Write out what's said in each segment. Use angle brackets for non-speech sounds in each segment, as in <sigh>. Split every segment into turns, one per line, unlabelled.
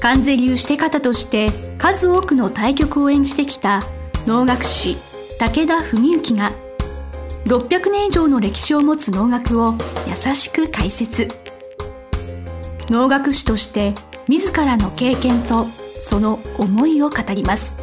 関税流して方として数多くの対局を演じてきた能楽師武田文幸が600年以上の歴史を持つ能楽を優しく解説。能楽師として自らの経験とその思いを語ります。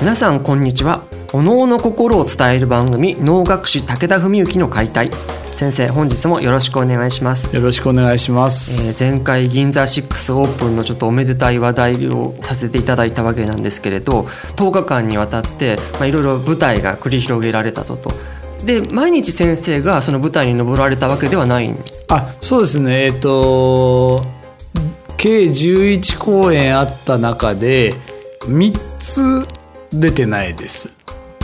皆さんこんにちは。お能の心を伝える番組能楽師武田文幸の解体。先生本日もよろしくお願いします。
よろしくお願いしま
す、えー、前回銀座6オープンのちょっとおめでたい話題をさせていただいたわけなんですけれど10日間にわたってまあいろいろ舞台が繰り広げられたぞと。で毎日先生がその舞台に登られたわけではない。
あそうですね。えっ、ー、と計11公演あった中で3つ出てないです。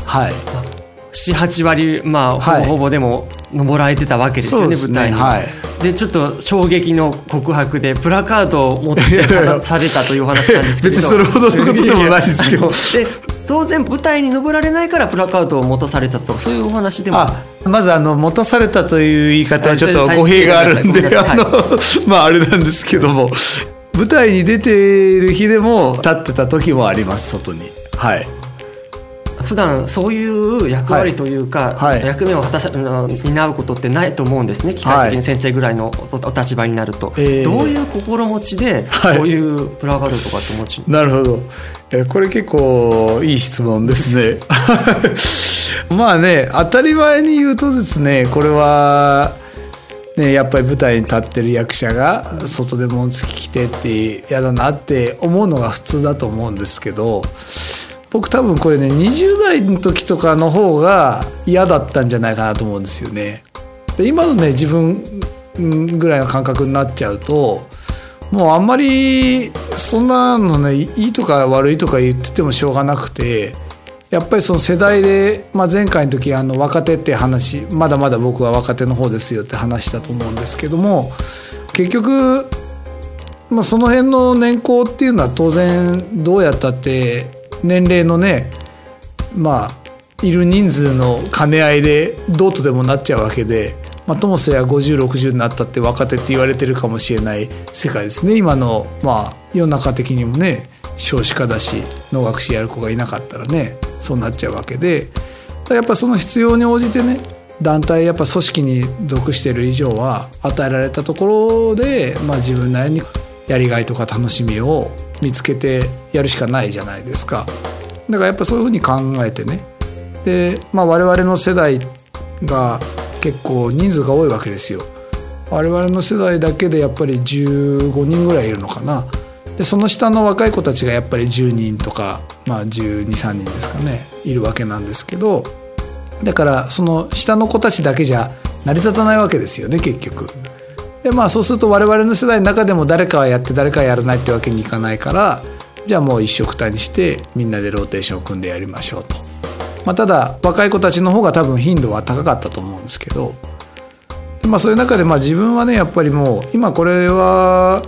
はい
78割まあ、ほぼほぼでも登られてたわけですよね、舞台に。はい、でちょっと衝撃の告白でプラカードを持ってされたという話なんですけど。別
にそれほどのことでもないですけど。<laughs>
で当然舞台に登られないからプラカードを持たされたとそういうお話でも。
まずあの持たされたという言い方はちょっと語弊があるんであの、<laughs> まああれなんですけども。舞台に出ている日でも立ってた時もあります外に。はい。
普段そういう役割というか、はい、役目を果たさ担うことってないと思うんですね。機械的に先生ぐらいのお立場になると、はい、どういう心持ちでこういうプラガルとかって持ち、
なるほど。えこれ結構いい質問ですね。<laughs> まあね当たり前に言うとですねこれはね、やっぱり舞台に立ってる役者が外で紋付き着てって嫌だなって思うのが普通だと思うんですけど僕多分これね20代の時とかの方が嫌だったんじゃないかなと思うんですよね。で今のね自分ぐらいの感覚になっちゃうともうあんまりそんなのねいいとか悪いとか言っててもしょうがなくてやっぱりその世代で、まあ、前回の時あの若手って話まだまだ僕は若手の方ですよって話したと思うんですけども結局、まあ、その辺の年功っていうのは当然どうやったって年齢のねまあいる人数の兼ね合いでどうとでもなっちゃうわけで、まあ、ともすれば5060になったって若手って言われてるかもしれない世界ですね。今のまあ世の中的にもね少子化だし能楽師やる子がいなかったらねそうなっちゃうわけでやっぱその必要に応じてね団体やっぱ組織に属してる以上は与えられたところで、まあ、自分なりにやりがいとか楽しみを見つけてやるしかないじゃないですか。だからやっぱそういうふうに考えてね。で、まあ、我々の世代が結構人数が多いわけですよ。我々の世代だけでやっぱり15人ぐらいいるのかな。でその下の若い子たちがやっぱり10人とか、まあ、123人ですかね。いるわけなんですけど。だからその下の子たちだけじゃ成り立たないわけですよね結局。でまあそうすると我々の世代の中でも誰かはやって誰かはやらないってわけにいかないからじゃあもう一緒くたにしてみんなでローテーションを組んでやりましょうと。まあ、ただ若い子たちの方が多分頻度は高かったと思うんですけど、まあ、そういう中でまあ自分はねやっぱりもう今これは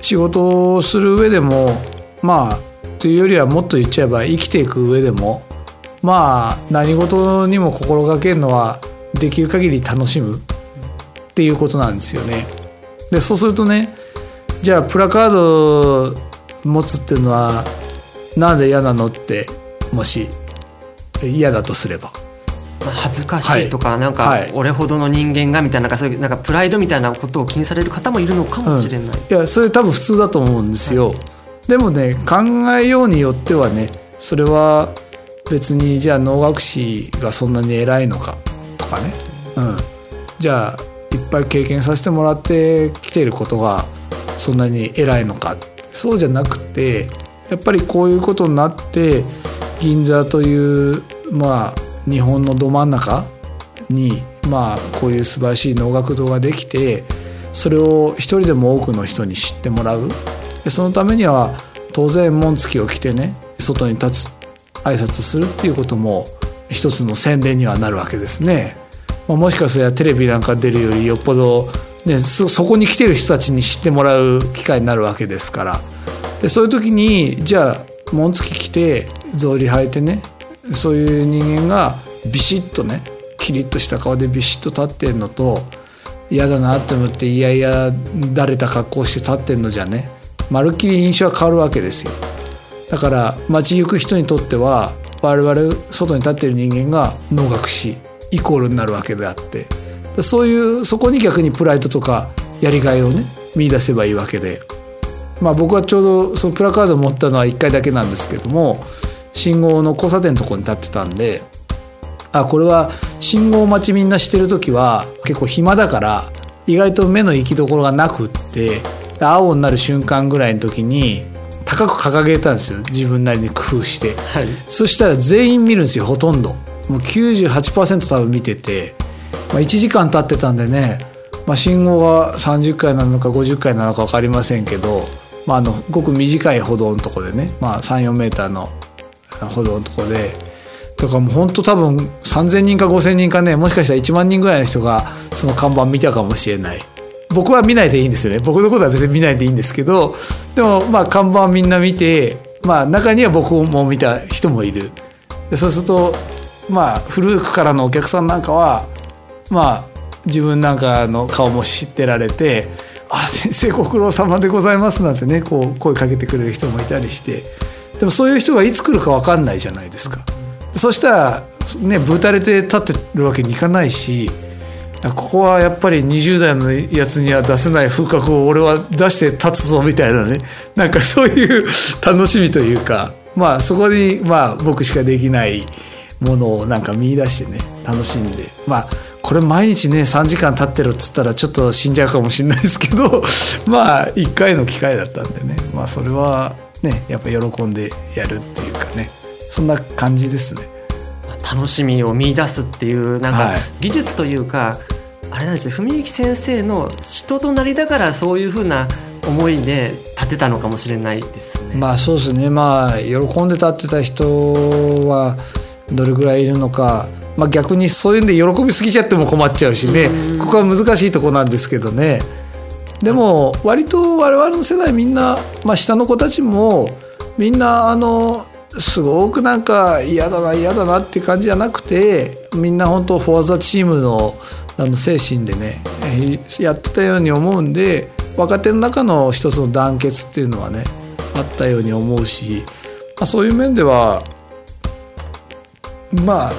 仕事をする上でもまあというよりはもっと言っちゃえば生きていく上でもまあ何事にも心がけるのはできる限り楽しむっていうことなんですよね。でそうするとねじゃあプラカード持つっていうのはなんで嫌なのってもし嫌だとすれば。
恥ずかしいとか、はい、なんか俺ほどの人間がみたいなそういうなんかプライドみたいなことを気にされる方もいるのかもしれない、うん、い
やそれ多分普通だと思うんですよ、はい、でもね考えようによってはねそれは別にじゃあ能楽師がそんなに偉いのかとかね、うん、じゃあいっぱい経験させてもらってきていることがそんなに偉いのかそうじゃなくてやっぱりこういうことになって銀座というまあ日本のど真ん中にまあこういう素晴らしい能楽堂ができてそれを一人でも多くの人に知ってもらうでそのためには当然紋付きを着てね外に立つ挨拶するっていうことも一つの宣伝にはなるわけですね。まあ、もしかすればテレビなんか出るよりよっぽど、ね、そそこに来てる人たちに知ってもらう機会になるわけですから。でそういう時にじゃあ紋付き着て草履履いてねそういう人間がビシッとねキリッとした顔でビシッと立ってんのと嫌だなって思っていやいやだれた格好して立ってんのじゃねまるっきり印象は変わるわけですよ。だから街行く人にとっては我々外に立ってる人間が能楽師。イコールになるわけであってそういうそこに逆にプライドとかやりがいをね見出せばいいわけで、まあ、僕はちょうどそのプラカードを持ったのは1回だけなんですけども信号の交差点のとこに立ってたんであこれは信号待ちみんなしてる時は結構暇だから意外と目の行きどころがなくって青になる瞬間ぐらいの時に高く掲げたんですよ。自分なりに工夫して、はい、そしたら全員見るんですよほとんどもう98%多分見てて、まあ、1時間経ってたんでね、まあ、信号が30回なのか50回なのか分かりませんけど、まあ、あのごく短い歩道のとこでね、まあ、34メーターの歩道のとこでだからもう本当多分3,000人か5,000人かねもしかしたら1万人ぐらいの人がその看板見たかもしれない。僕は見ないでいいんですよね僕のことは別に見ないでいいんですけどでもまあ看板みんな見て、まあ、中には僕も見た人もいるそうするとまあ古くからのお客さんなんかはまあ自分なんかの顔も知ってられて「あ先生ご苦労様でございます」なんてねこう声かけてくれる人もいたりして。でもそういう人がいつ来るか分かんないじゃないですか。そしたらねぶたれて立ってるわけにいかないしここはやっぱり20代のやつには出せない風格を俺は出して立つぞみたいなね。なんかそういう楽しみというかまあそこにまあ僕しかできないものをなんか見出してね楽しんで。まあこれ毎日ね3時間経ってるっつったらちょっと死んじゃうかもしれないですけど <laughs> まあ1回の機会だったんでね。まあそれはねやっぱ喜んでやるっていうかね。そんな感じですね。
楽しみを見出すっていうなんか技術というか、はい、あれなんですよ。文幸先生の人となりだからそういうふうな思いで立てたのかもしれないですね。
まあそうですね。まあ喜んで立ってた人はどれぐらいいるのか、まあ、逆にそういうんで喜びすぎちゃっても困っちゃうしね。ここは難しいとこなんですけどね。でも割と我々の世代みんな、まあ、下の子たちもみんなあのすごくなんか嫌だな嫌だなって感じじゃなくてみんな本当フォアザチームのあの精神でねやってたように思うんで若手の中の一つの団結っていうのはねあったように思うし、まあ、そういう面ではまあ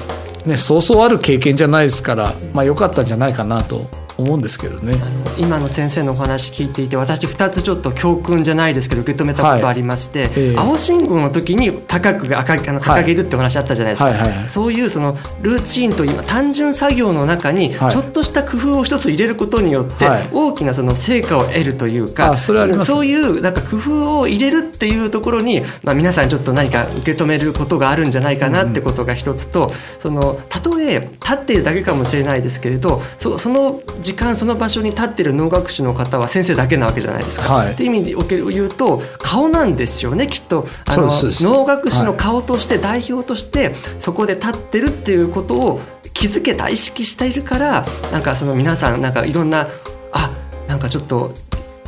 ねそうそうある経験じゃないですからまあ良かったんじゃないかなと。思うんですけどね。
今の先生のお話聞いていて私2つちょっと教訓じゃないですけど受け止めたことありまして、はい。えー、青信号の時に高くあかあの掲げるってお話あったじゃないですか、はいはいはい、そういうそのルーチンという単純作業の中にちょっとした工夫を一つ入れることによって大きなその成果を得るというか、そそういうなんか工夫を入れるっていうところに、まあ、皆さんちょっと何か受け止めることがあるんじゃないかなってことが一つと、うん、そのたとえ立っているだけかもしれないですけれどそその時間その場所に立ってる能楽師の方は先生だけなわけじゃないですか。はい、っていう意味における言うと顔なんですよねきっと。あの能楽師の顔として代表としてそこで立ってるっていうことを気づけた意識しているからなんかその皆さんなんかいろんなあなんかちょっと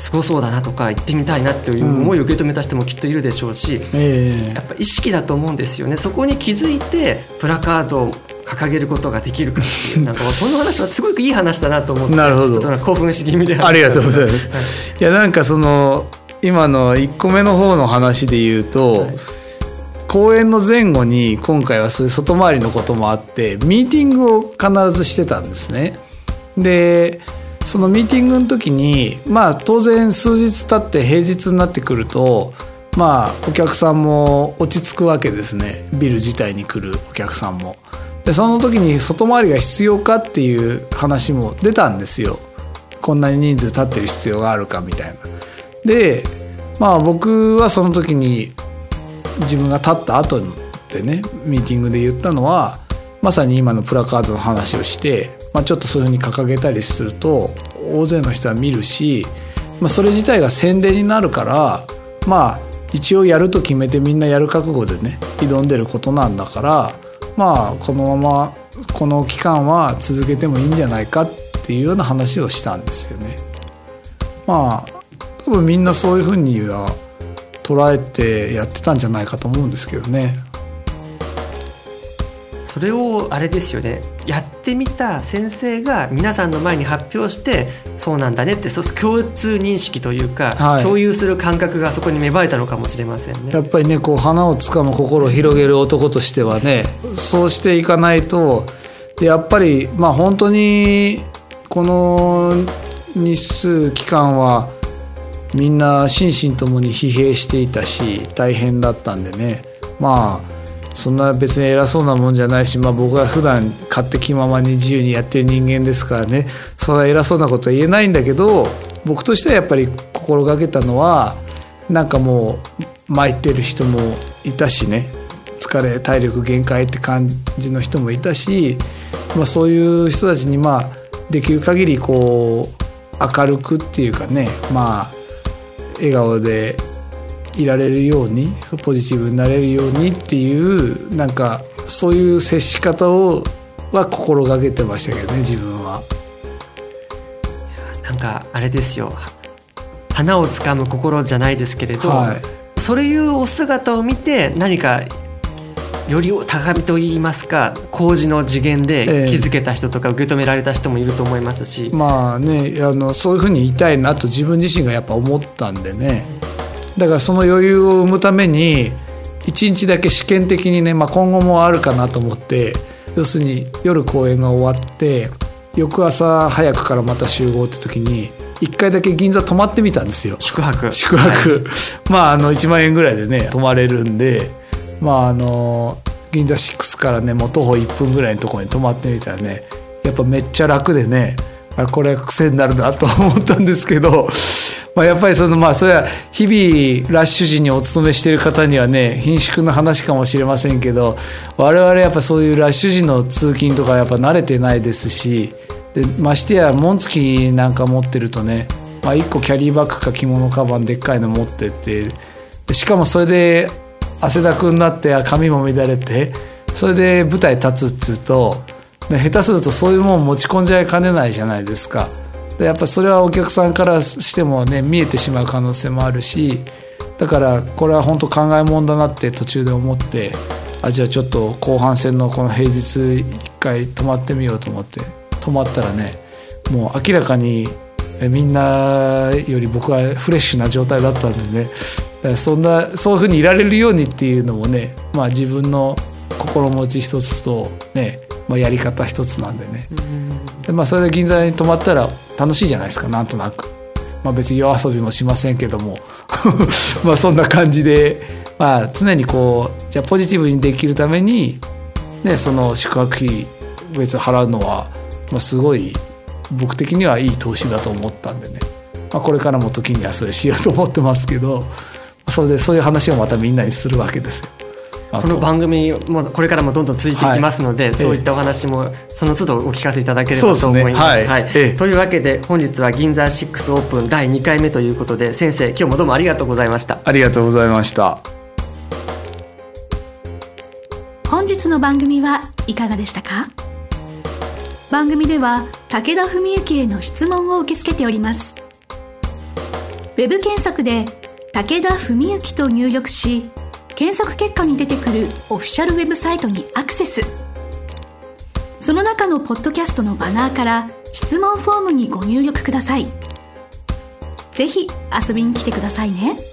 すごそうだなとか行ってみたいなっていう思いを受け止めた人もきっといるでしょうし、うんえ。ー、やっぱ意識だと思うんですよね。そこに気づいてプラカード掲げることができるかっていう。なんかこの話はすごくいい話だなと思って
なるほど。
興奮し気味で。
ありがとうございます、はい、いやなんかその今の1個目の方の話で言うと、はい、公演の前後に今回はそういう外回りのこともあってミーティングを必ずしてたんですね。でそのミーティングの時にまあ当然数日経って平日になってくるとまあお客さんも落ち着くわけですね。ビル自体に来るお客さんも。でその時に外回りが必要かっていう話も出たんですよこんなに人数立ってる必要があるかみたいな。でまあ僕はその時に自分が立った後でねミーティングで言ったのはまさに今のプラカードの話をして、まあ、ちょっとそういうふうに掲げたりすると大勢の人は見るし、まあ、それ自体が宣伝になるからまあ一応やると決めてみんなやる覚悟でね挑んでることなんだからまあこのままこの期間は続けてもいいんじゃないかっていうような話をしたんですよね。まあ多分みんなそういうふうには捉えてやってたんじゃないかと思うんですけどね。
それをあれですよね。やってみた先生が皆さんの前に発表してそうなんだねってそう共通認識というか、はい、共有する感覚がそこに芽生えたのかもしれませんね。
やっぱりねこう花をつかむ心を広げる男としてはねそうしていかないとやっぱりまあ本当にこの日数期間はみんな心身ともに疲弊していたし大変だったんでね。まあそんな別に偉そうなもんじゃないし、まあ、僕は普段勝手気ままに自由にやってる人間ですからね。そんな偉そうなことは言えないんだけど僕としてはやっぱり心がけたのはなんかもう参ってる人もいたしね。疲れ体力限界って感じの人もいたし、まあ、そういう人たちにまあできる限りこう明るくっていうかねまあ笑顔でいられるようにポジティブになれるようにっていうなんかそういう接し方をは心がけてましたけどね自分は。
なんかあれですよ。花をつかむ心じゃないですけれど、はい、そういうお姿を見て何かより高みといいますか工事の次元で気づけた人とか受け止められた人もいると思いますし、
えー、まあねあのそういうふうに言いたいなと自分自身がやっぱ思ったんでねだからその余裕を生むために1日だけ試験的にね、まあ、今後もあるかなと思って要するに夜公演が終わって翌朝早くからまた集合って時に1回だけ銀座泊まってみたんですよ。
宿泊。
宿泊、はい、まああの1万円ぐらいでね泊まれるんでまああの銀座6からねもう徒歩1分ぐらいのところに泊まってみたらねやっぱめっちゃ楽でねあこれ癖になるなと思ったんですけどまあ、やっぱりそのまあそれは日々ラッシュ時にお勤めしている方にはね貧縮の話かもしれませんけど我々やっぱそういうラッシュ時の通勤とかやっぱ慣れてないですしでましてや紋付きなんか持ってるとね、まあ、1個キャリーバッグか着物カバンでっかいの持ってってしかもそれで汗だくになって髪も乱れてそれで舞台立つっつうと下手するとそういうもん持ち込んじゃいかねないじゃないですか。やっぱそれはお客さんからしてもね見えてしまう可能性もあるしだからこれは本当考えもんだなって途中で思ってあじゃあちょっと後半戦のこの平日一回泊まってみようと思って泊まったらねもう明らかにみんなより僕はフレッシュな状態だったんでねそんなそういうふうにいられるようにっていうのもね、まあ、自分の心持ち一つとね、まあ、やり方一つなんでね。でまあ、それで銀座に泊まったら楽しいじゃないですかなんとなく、まあ、別に夜遊びもしませんけども。<laughs> まあそんな感じで、まあ、常にこうじゃポジティブにできるために、ね、その宿泊費別払うのは、まあ、すごい僕的にはいい投資だと思ったんでね、まあ、これからも時にはそれしようと思ってますけど。それでそういう話をまたみんなにするわけですよ。
この番組もこれからもどんどん続いていきますので、はい、そういったお話もその都度お聞かせいただければと思います。はい、はい、というわけで本日は銀座6オープン第2回目ということで先生今日もどうもありがとうございました。
ありがとうございました。
本日の番組はいかがでしたか？番組では武田文幸への質問を受け付けております。ウェブ検索で武田文幸と入力し検索結果に出てくるオフィシャルウェブサイトにアクセスその中のポッドキャストのバナーから質問フォームにご入力くださいぜひ遊びに来てくださいね。